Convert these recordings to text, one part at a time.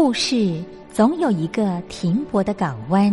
故事总有一个停泊的港湾。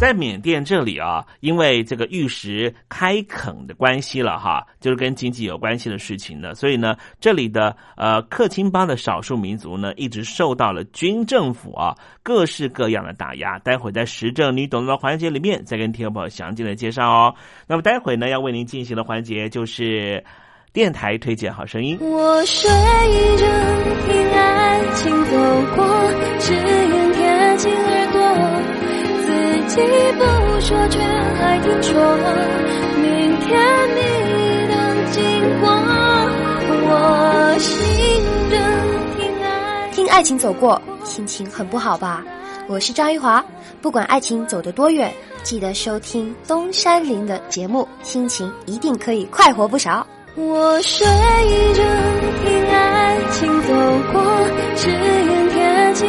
在缅甸这里啊，因为这个玉石开垦的关系了哈，就是跟经济有关系的事情呢，所以呢，这里的呃克钦邦的少数民族呢，一直受到了军政府啊各式各样的打压。待会在时政你懂的环节里面，再跟听众朋友详尽的介绍哦。那么待会呢，要为您进行的环节就是电台推荐好声音。我睡着听爱情走过，只愿贴近。不说，却还听说明天你能经过。我醒着听爱听爱情走过，心情很不好吧？我是张玉华，不管爱情走得多远，记得收听东山林的节目，心情一定可以快活不少。我睡着听爱情走过，只愿贴近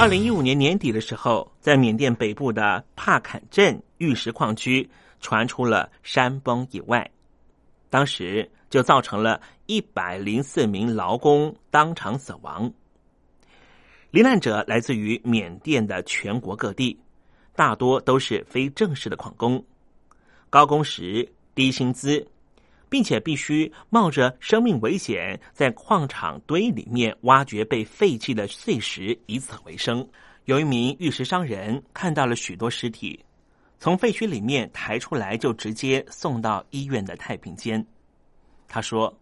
二零一五年年底的时候，在缅甸北部的帕坎镇玉石矿区传出了山崩意外，当时就造成了一百零四名劳工当场死亡。罹难者来自于缅甸的全国各地，大多都是非正式的矿工，高工时、低薪资。并且必须冒着生命危险，在矿场堆里面挖掘被废弃的碎石，以此为生。有一名玉石商人看到了许多尸体，从废墟里面抬出来，就直接送到医院的太平间。他说，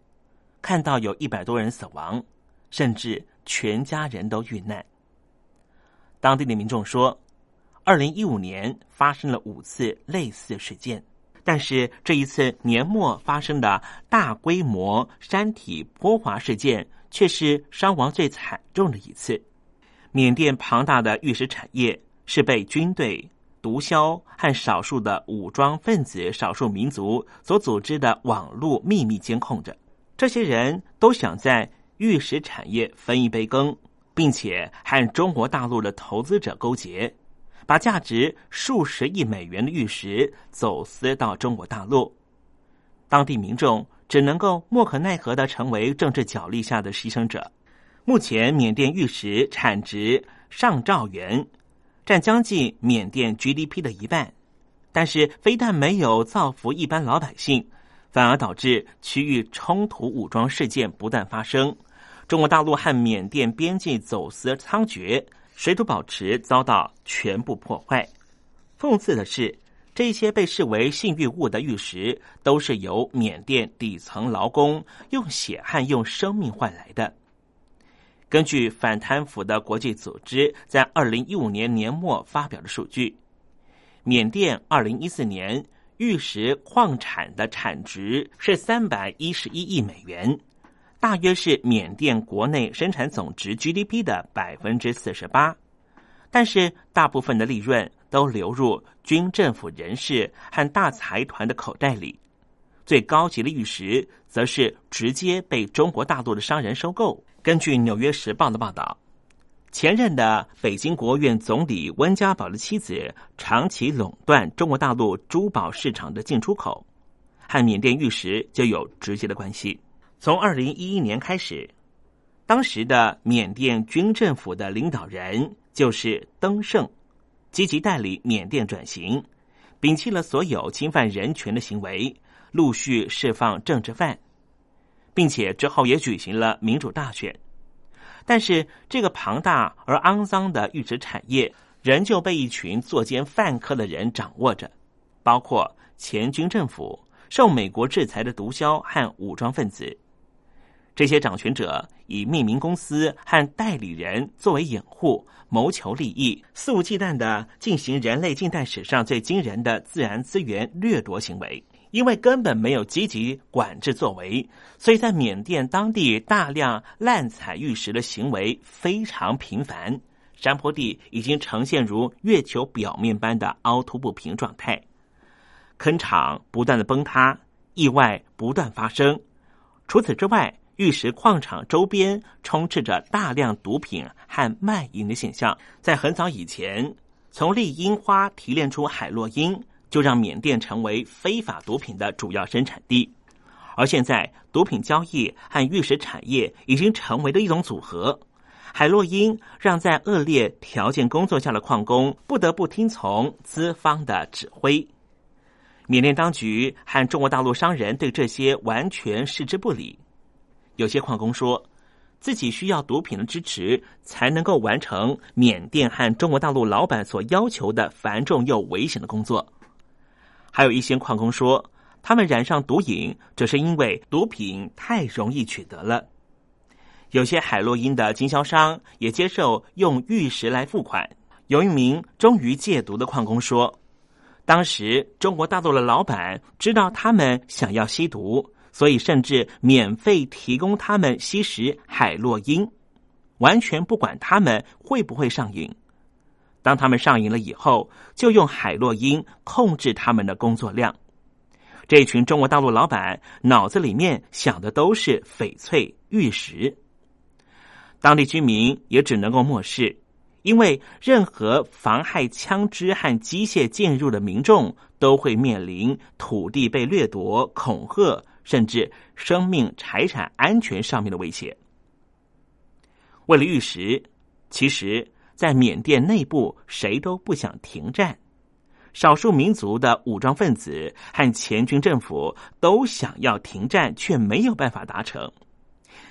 看到有一百多人死亡，甚至全家人都遇难。当地的民众说，二零一五年发生了五次类似事件，但是这一次年末发生的大规模山体坡滑事件，却是伤亡最惨重的一次。缅甸庞大的玉石产业是被军队、毒枭和少数的武装分子、少数民族所组织的网络秘密监控着。这些人都想在玉石产业分一杯羹。并且和中国大陆的投资者勾结，把价值数十亿美元的玉石走私到中国大陆，当地民众只能够莫可奈何的成为政治角力下的牺牲者。目前，缅甸玉石产值上兆元，占将近缅甸 GDP 的一半，但是非但没有造福一般老百姓，反而导致区域冲突、武装事件不断发生。中国大陆和缅甸边境走私猖獗，水土保持遭到全部破坏。讽刺的是，这些被视为性欲物的玉石，都是由缅甸底层劳工用血汗、用生命换来的。根据反贪腐的国际组织在二零一五年年末发表的数据，缅甸二零一四年玉石矿产的产值是三百一十一亿美元。大约是缅甸国内生产总值 GDP 的百分之四十八，但是大部分的利润都流入军政府人士和大财团的口袋里，最高级的玉石则是直接被中国大陆的商人收购。根据《纽约时报》的报道，前任的北京国务院总理温家宝的妻子长期垄断中国大陆珠宝市场的进出口，和缅甸玉石就有直接的关系。从二零一一年开始，当时的缅甸军政府的领导人就是登盛，积极带领缅甸转型，摒弃了所有侵犯人权的行为，陆续释放政治犯，并且之后也举行了民主大选。但是，这个庞大而肮脏的玉石产业仍旧被一群作奸犯科的人掌握着，包括前军政府、受美国制裁的毒枭和武装分子。这些掌权者以命名公司和代理人作为掩护，谋求利益，肆无忌惮的进行人类近代史上最惊人的自然资源掠夺行为。因为根本没有积极管制作为，所以在缅甸当地大量滥采玉石的行为非常频繁，山坡地已经呈现如月球表面般的凹凸不平状态，坑场不断的崩塌，意外不断发生。除此之外，玉石矿场周边充斥着大量毒品和卖淫的现象。在很早以前，从丽樱花提炼出海洛因，就让缅甸成为非法毒品的主要生产地。而现在，毒品交易和玉石产业已经成为了一种组合。海洛因让在恶劣条件工作下的矿工不得不听从资方的指挥。缅甸当局和中国大陆商人对这些完全视之不理。有些矿工说，自己需要毒品的支持才能够完成缅甸和中国大陆老板所要求的繁重又危险的工作。还有一些矿工说，他们染上毒瘾只是因为毒品太容易取得了。有些海洛因的经销商也接受用玉石来付款。有一名终于戒毒的矿工说，当时中国大陆的老板知道他们想要吸毒。所以，甚至免费提供他们吸食海洛因，完全不管他们会不会上瘾。当他们上瘾了以后，就用海洛因控制他们的工作量。这群中国大陆老板脑子里面想的都是翡翠、玉石。当地居民也只能够漠视，因为任何妨害枪支和机械进入的民众，都会面临土地被掠夺、恐吓。甚至生命财产安全上面的威胁。为了玉石，其实，在缅甸内部谁都不想停战。少数民族的武装分子和前军政府都想要停战，却没有办法达成。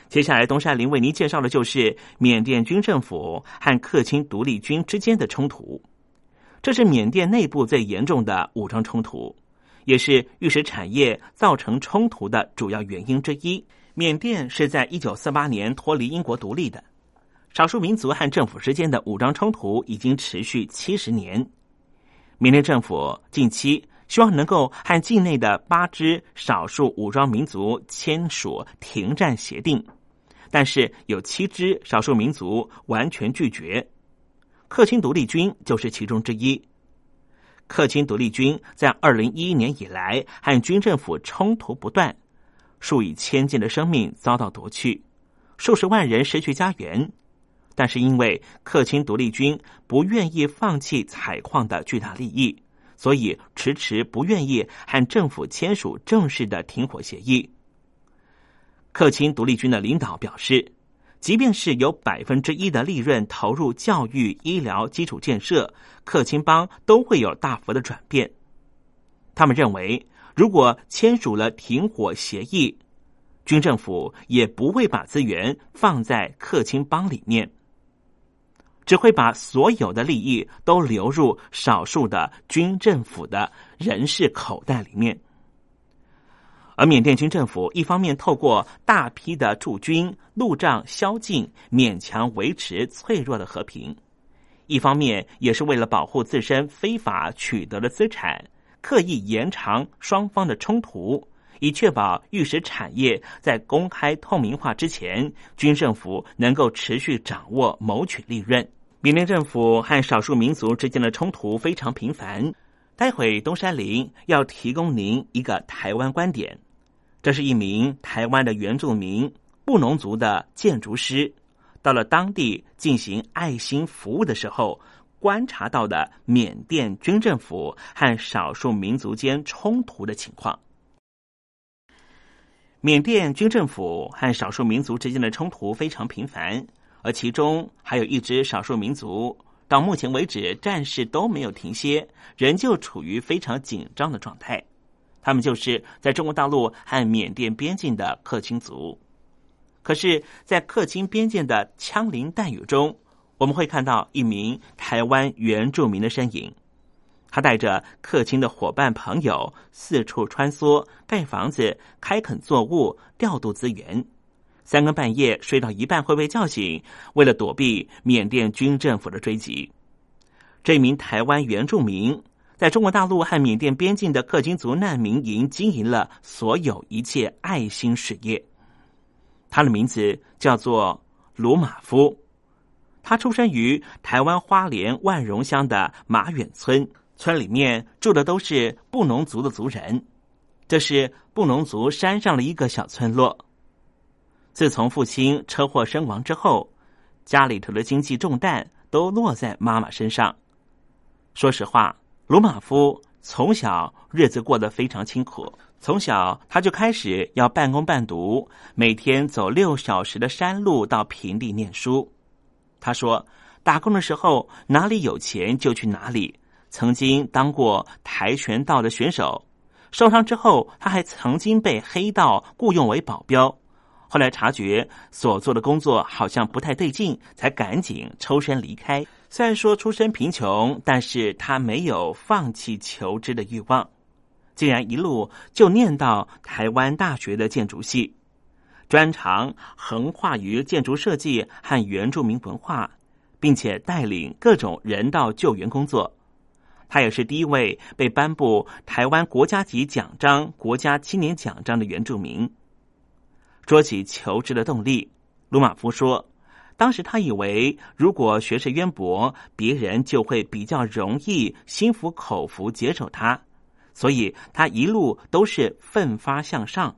接下来，东山林为您介绍的就是缅甸军政府和克钦独立军之间的冲突。这是缅甸内部最严重的武装冲突，也是玉石产业造成冲突的主要原因之一。缅甸是在一九四八年脱离英国独立的，少数民族和政府之间的武装冲突已经持续七十年。缅甸政府近期希望能够和境内的八支少数武装民族签署停战协定，但是有七支少数民族完全拒绝。克钦独立军就是其中之一。克钦独立军在二零一一年以来和军政府冲突不断，数以千计的生命遭到夺去，数十万人失去家园。但是因为克钦独立军不愿意放弃采矿的巨大利益，所以迟迟不愿意和政府签署正式的停火协议。克钦独立军的领导表示。即便是有百分之一的利润投入教育、医疗、基础建设，克钦邦都会有大幅的转变。他们认为，如果签署了停火协议，军政府也不会把资源放在克钦邦里面，只会把所有的利益都流入少数的军政府的人士口袋里面。而缅甸军政府一方面透过大批的驻军、路障宵禁，勉强维持脆弱的和平；一方面也是为了保护自身非法取得的资产，刻意延长双方的冲突，以确保玉石产业在公开透明化之前，军政府能够持续掌握、谋取利润。缅甸政府和少数民族之间的冲突非常频繁。待会东山林要提供您一个台湾观点。这是一名台湾的原住民布农族的建筑师，到了当地进行爱心服务的时候，观察到的缅甸军政府和少数民族间冲突的情况。缅甸军政府和少数民族之间的冲突非常频繁，而其中还有一支少数民族，到目前为止战事都没有停歇，仍旧处于非常紧张的状态。他们就是在中国大陆和缅甸边境的克钦族，可是，在克钦边境的枪林弹雨中，我们会看到一名台湾原住民的身影。他带着克钦的伙伴朋友四处穿梭，盖房子、开垦作物、调度资源。三更半夜睡到一半会被叫醒，为了躲避缅甸军政府的追击。这名台湾原住民。在中国大陆和缅甸边境的克钦族难民营经营了所有一切爱心事业。他的名字叫做卢马夫，他出生于台湾花莲万荣乡的马远村，村里面住的都是布农族的族人。这是布农族山上的一个小村落。自从父亲车祸身亡之后，家里头的经济重担都落在妈妈身上。说实话。鲁马夫从小日子过得非常清苦，从小他就开始要半工半读，每天走六小时的山路到平地念书。他说，打工的时候哪里有钱就去哪里。曾经当过跆拳道的选手，受伤之后他还曾经被黑道雇佣为保镖。后来察觉所做的工作好像不太对劲，才赶紧抽身离开。虽然说出身贫穷，但是他没有放弃求知的欲望，竟然一路就念到台湾大学的建筑系，专长横跨于建筑设计和原住民文化，并且带领各种人道救援工作。他也是第一位被颁布台湾国家级奖章、国家青年奖章的原住民。说起求知的动力，鲁马夫说。当时他以为，如果学识渊博，别人就会比较容易心服口服接受他，所以他一路都是奋发向上。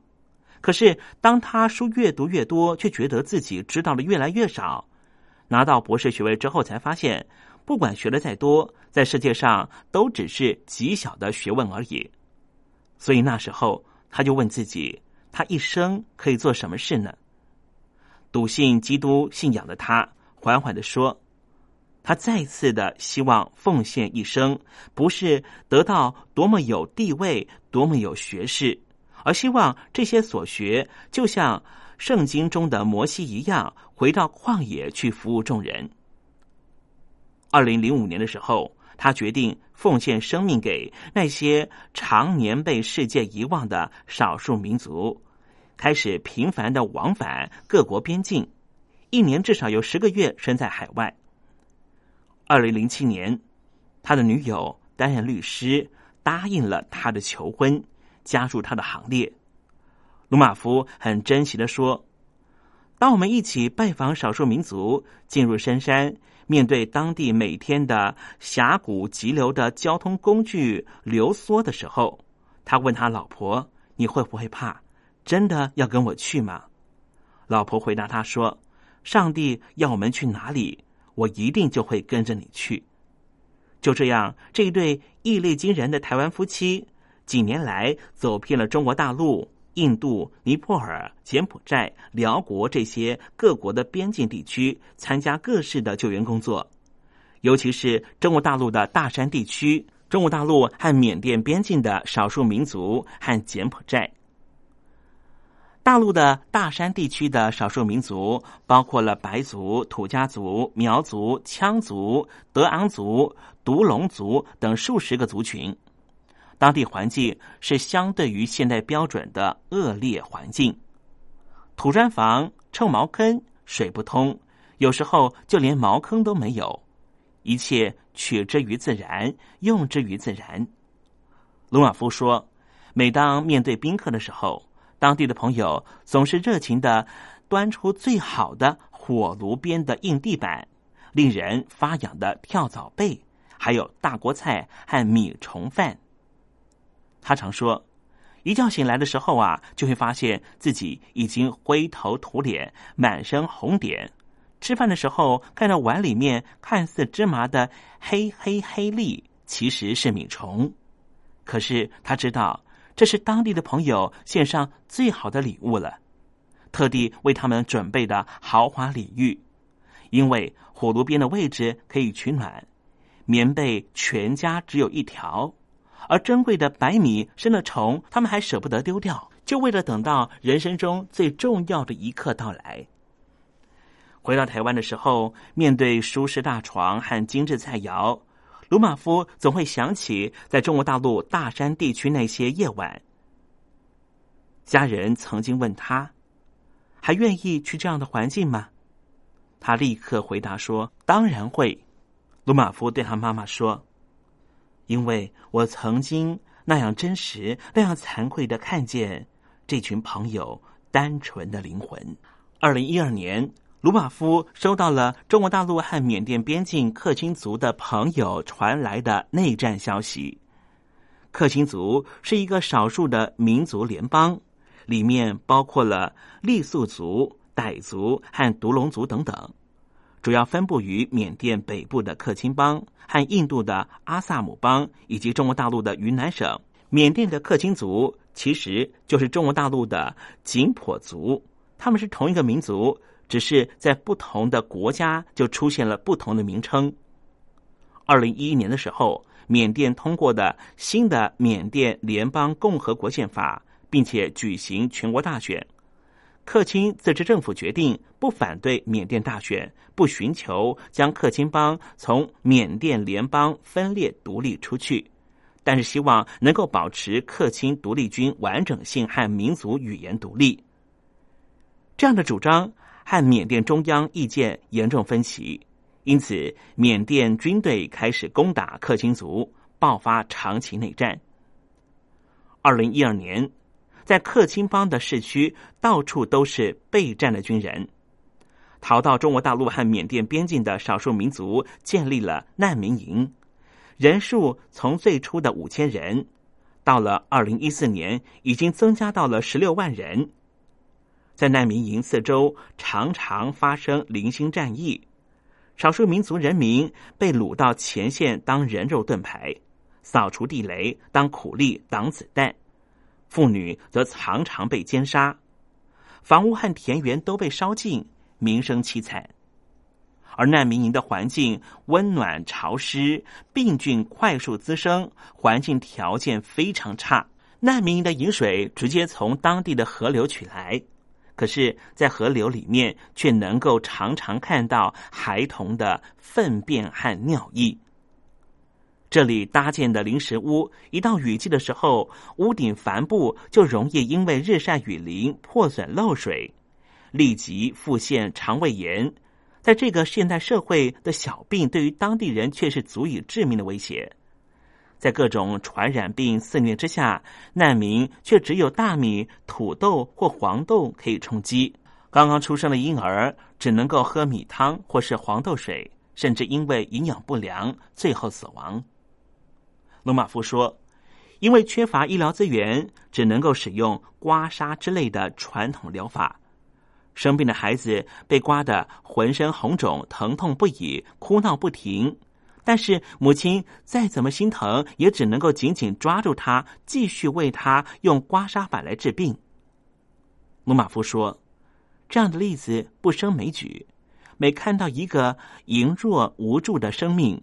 可是，当他书越读越多，却觉得自己知道的越来越少。拿到博士学位之后，才发现，不管学的再多，在世界上都只是极小的学问而已。所以那时候，他就问自己：他一生可以做什么事呢？笃信基督信仰的他，缓缓的说：“他再次的希望奉献一生，不是得到多么有地位、多么有学识，而希望这些所学，就像圣经中的摩西一样，回到旷野去服务众人。”二零零五年的时候，他决定奉献生命给那些常年被世界遗忘的少数民族，开始频繁的往返各国边境，一年至少有十个月身在海外。二零零七年，他的女友担任律师，答应了他的求婚，加入他的行列。鲁马夫很珍惜的说。当我们一起拜访少数民族，进入深山，面对当地每天的峡谷急流的交通工具流缩的时候，他问他老婆：“你会不会怕？真的要跟我去吗？”老婆回答他说：“上帝要我们去哪里，我一定就会跟着你去。”就这样，这一对毅力惊人的台湾夫妻，几年来走遍了中国大陆。印度、尼泊尔、柬埔寨、辽国这些各国的边境地区，参加各式的救援工作，尤其是中国大陆的大山地区、中国大陆和缅甸边境的少数民族和柬埔寨。大陆的大山地区的少数民族包括了白族、土家族、苗族、羌族、德昂族、独龙族等数十个族群。当地环境是相对于现代标准的恶劣环境，土砖房、臭茅坑、水不通，有时候就连茅坑都没有。一切取之于自然，用之于自然。卢瓦夫说：“每当面对宾客的时候，当地的朋友总是热情的端出最好的火炉边的硬地板、令人发痒的跳蚤被，还有大锅菜和米虫饭。”他常说，一觉醒来的时候啊，就会发现自己已经灰头土脸、满身红点。吃饭的时候，看到碗里面看似芝麻的黑黑黑粒，其实是米虫。可是他知道，这是当地的朋友献上最好的礼物了，特地为他们准备的豪华礼遇。因为火炉边的位置可以取暖，棉被全家只有一条。而珍贵的白米生了虫，他们还舍不得丢掉，就为了等到人生中最重要的一刻到来。回到台湾的时候，面对舒适大床和精致菜肴，鲁马夫总会想起在中国大陆大山地区那些夜晚。家人曾经问他，还愿意去这样的环境吗？他立刻回答说：“当然会。”鲁马夫对他妈妈说。因为我曾经那样真实、那样惭愧的看见这群朋友单纯的灵魂。二零一二年，卢马夫收到了中国大陆和缅甸边境克钦族的朋友传来的内战消息。克钦族是一个少数的民族联邦，里面包括了傈僳族、傣族和独龙族等等。主要分布于缅甸北部的克钦邦和印度的阿萨姆邦，以及中国大陆的云南省。缅甸的克钦族其实就是中国大陆的景颇族，他们是同一个民族，只是在不同的国家就出现了不同的名称。二零一一年的时候，缅甸通过的新的缅甸联邦共和国宪法，并且举行全国大选。克钦自治政府决定不反对缅甸大选，不寻求将克钦邦从缅甸联邦分裂独立出去，但是希望能够保持克钦独立军完整性和民族语言独立。这样的主张和缅甸中央意见严重分歧，因此缅甸军队开始攻打克钦族，爆发长期内战。二零一二年。在克钦邦的市区，到处都是备战的军人。逃到中国大陆和缅甸边境的少数民族建立了难民营，人数从最初的五千人，到了二零一四年，已经增加到了十六万人。在难民营四周，常常发生零星战役，少数民族人民被掳到前线当人肉盾牌，扫除地雷，当苦力挡子弹。妇女则常常被奸杀，房屋和田园都被烧尽，民生凄惨。而难民营的环境温暖潮湿，病菌快速滋生，环境条件非常差。难民营的饮水直接从当地的河流取来，可是，在河流里面却能够常常看到孩童的粪便和尿液。这里搭建的临时屋，一到雨季的时候，屋顶帆布就容易因为日晒雨淋破损漏水，立即复现肠胃炎。在这个现代社会的小病，对于当地人却是足以致命的威胁。在各种传染病肆虐之下，难民却只有大米、土豆或黄豆可以充饥。刚刚出生的婴儿只能够喝米汤或是黄豆水，甚至因为营养不良，最后死亡。罗马夫说：“因为缺乏医疗资源，只能够使用刮痧之类的传统疗法。生病的孩子被刮得浑身红肿，疼痛不已，哭闹不停。但是母亲再怎么心疼，也只能够紧紧抓住他，继续为他用刮痧板来治病。”罗马夫说：“这样的例子不胜枚举。每看到一个羸弱无助的生命，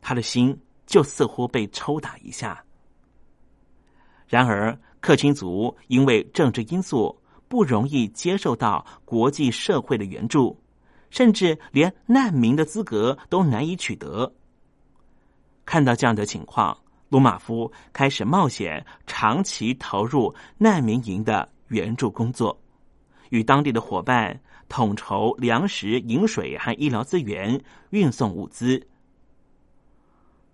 他的心。”就似乎被抽打一下。然而，克钦族因为政治因素不容易接受到国际社会的援助，甚至连难民的资格都难以取得。看到这样的情况，鲁马夫开始冒险，长期投入难民营的援助工作，与当地的伙伴统筹粮食、饮水和医疗资源，运送物资。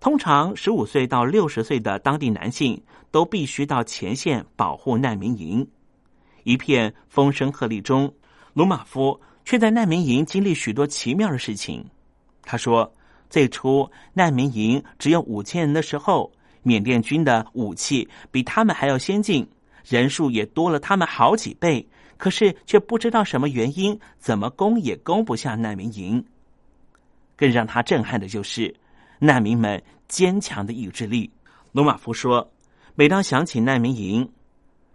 通常，十五岁到六十岁的当地男性都必须到前线保护难民营。一片风声鹤唳中，鲁马夫却在难民营经历许多奇妙的事情。他说：“最初难民营只有五千人的时候，缅甸军的武器比他们还要先进，人数也多了他们好几倍。可是却不知道什么原因，怎么攻也攻不下难民营。更让他震撼的就是。”难民们坚强的意志力，罗马夫说：“每当想起难民营，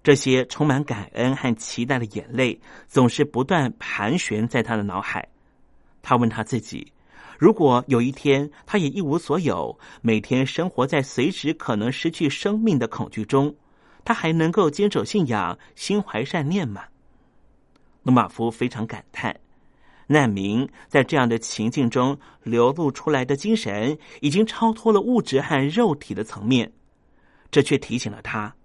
这些充满感恩和期待的眼泪总是不断盘旋在他的脑海。他问他自己：如果有一天他也一无所有，每天生活在随时可能失去生命的恐惧中，他还能够坚守信仰、心怀善念吗？”罗马夫非常感叹。难民在这样的情境中流露出来的精神，已经超脱了物质和肉体的层面。这却提醒了他，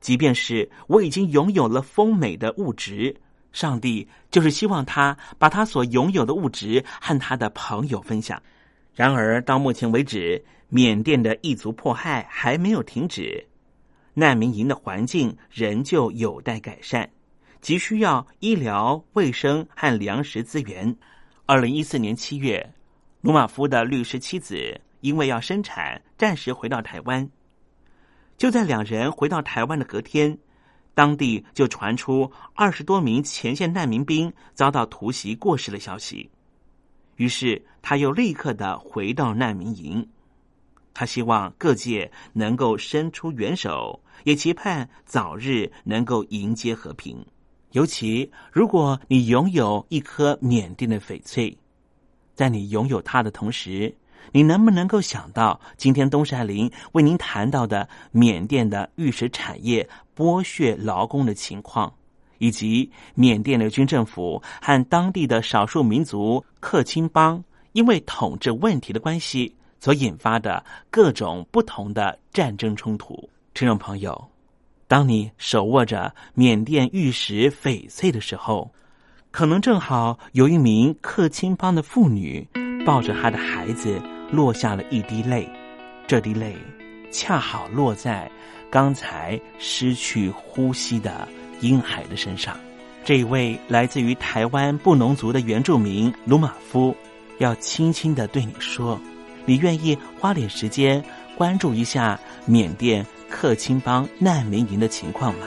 即便是我已经拥有了丰美的物质，上帝就是希望他把他所拥有的物质和他的朋友分享。然而，到目前为止，缅甸的异族迫害还没有停止，难民营的环境仍旧有待改善。急需要医疗卫生和粮食资源。二零一四年七月，鲁马夫的律师妻子因为要生产，暂时回到台湾。就在两人回到台湾的隔天，当地就传出二十多名前线难民兵遭到突袭过世的消息。于是他又立刻的回到难民营。他希望各界能够伸出援手，也期盼早日能够迎接和平。尤其，如果你拥有一颗缅甸的翡翠，在你拥有它的同时，你能不能够想到今天东山林为您谈到的缅甸的玉石产业剥削劳工的情况，以及缅甸的军政府和当地的少数民族克钦邦因为统治问题的关系所引发的各种不同的战争冲突？听众朋友。当你手握着缅甸玉石翡翠的时候，可能正好有一名克钦邦的妇女抱着她的孩子落下了一滴泪，这滴泪恰好落在刚才失去呼吸的婴孩的身上。这一位来自于台湾布农族的原住民鲁马夫，要轻轻的对你说：“你愿意花点时间关注一下缅甸？”克钦邦难民营的情况吗？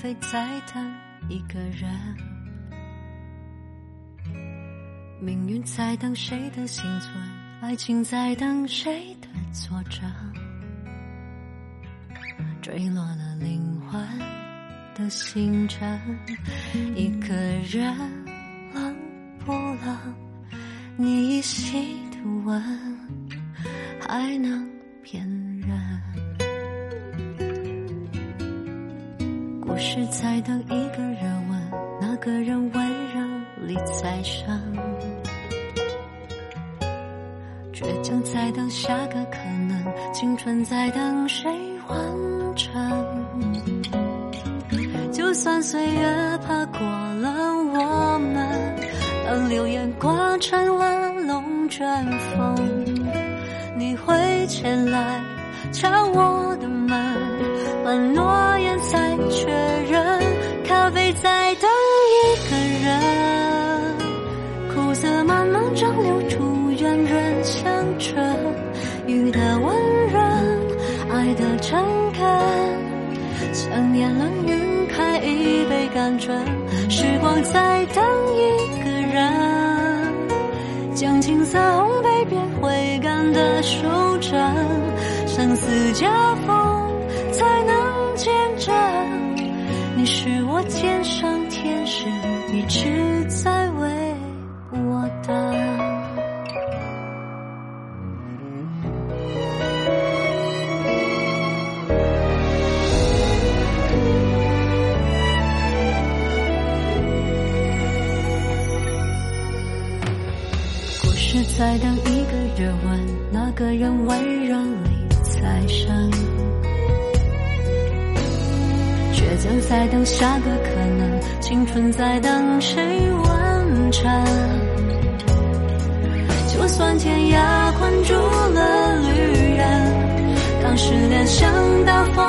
像咖啡在等一个人。命运在等谁的幸存，爱情在等谁的作证。坠落了灵魂的星辰，一个人冷不冷？你依稀的吻，还能在等一个热吻，那个人温柔里再生。倔强在等下个可能，青春在等谁完成？就算岁月爬过了我们，当流言刮成了龙卷风，你会前来敲我的门，把诺言再确认，咖啡在等一个人，苦涩慢慢蒸馏出圆润香醇，雨的温润，爱的诚恳，想念冷晕开一杯甘醇，时光在等一个人，将青涩烘焙变回甘的收成，相思交锋才能见证，你是我天上天使，一直在为我等。故事在等一个热吻，那个人温就在等下个可能，青春在等谁完成？就算天涯困住了旅人，当失恋像大风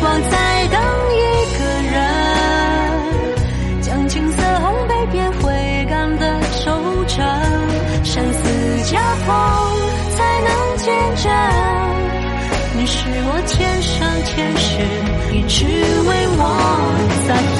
光在等一个人，将青涩烘焙变回甘的收成，生死交锋。才能见证，你是我天上天使，一直为我撒咖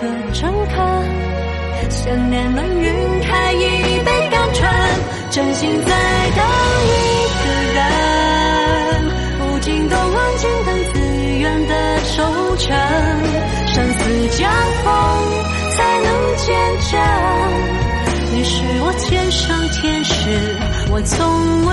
的诚恳，想念能晕开一杯甘醇，真心在等一个人，无尽冬安静等自愿的收成，生死交锋才能见证。你是我天上天使，我从未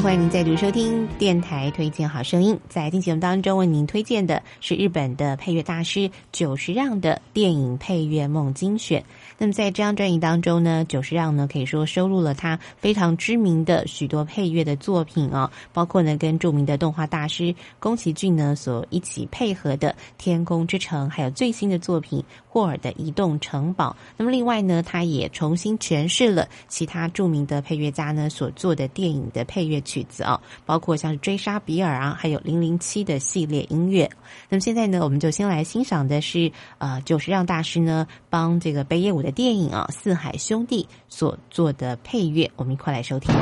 欢迎您再度收听电台推荐好声音。在今节目当中，为您推荐的是日本的配乐大师久石让的电影配乐梦精选。那么在这张专辑当中呢，久石让呢可以说收录了他非常知名的许多配乐的作品啊，包括呢跟著名的动画大师宫崎骏呢所一起配合的《天空之城》，还有最新的作品霍尔的《移动城堡》。那么另外呢，他也重新诠释了其他著名的配乐家呢所做的电影的配乐曲子啊，包括像是追杀比尔啊，还有零零七的系列音乐。那么现在呢，我们就先来欣赏的是呃久石让大师呢帮这个北野武。的电影啊，《四海兄弟》所做的配乐，我们一块来收听。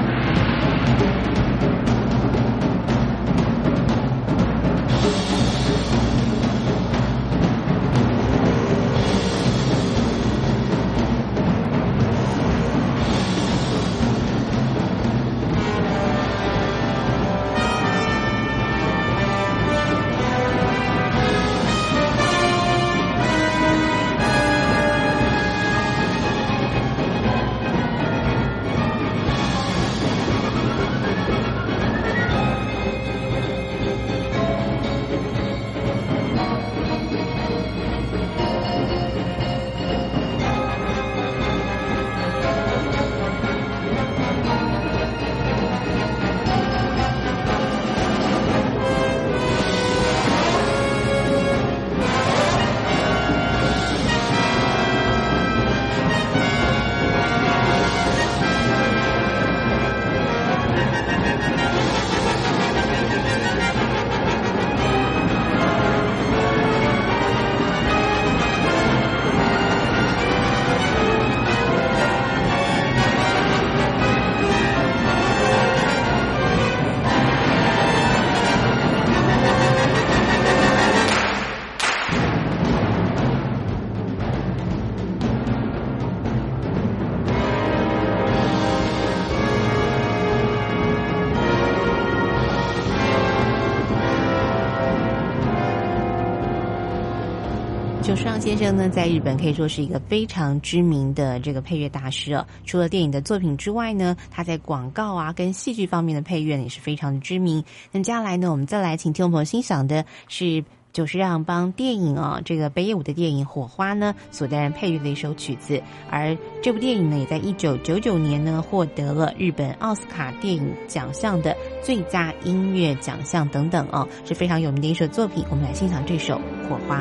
久石让先生呢，在日本可以说是一个非常知名的这个配乐大师哦。除了电影的作品之外呢，他在广告啊跟戏剧方面的配乐也是非常的知名。那接下来呢，我们再来请听众朋友欣赏的是久石让帮电影啊这个北野武的电影《火花》呢所担任配乐的一首曲子。而这部电影呢，也在一九九九年呢获得了日本奥斯卡电影奖项的最佳音乐奖项等等哦，是非常有名的一首作品。我们来欣赏这首《火花》。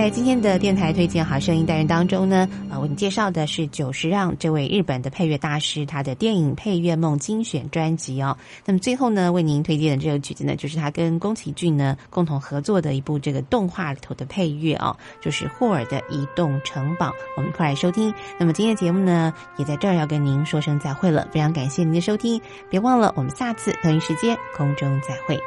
在今天的电台推荐好声音单元当中呢，啊，为您介绍的是久石让这位日本的配乐大师，他的电影配乐梦精选专辑哦。那么最后呢，为您推荐的这个曲子呢，就是他跟宫崎骏呢共同合作的一部这个动画里头的配乐哦，就是霍尔的移动城堡。我们一块来收听。那么今天的节目呢，也在这儿要跟您说声再会了，非常感谢您的收听，别忘了我们下次同一时间空中再会。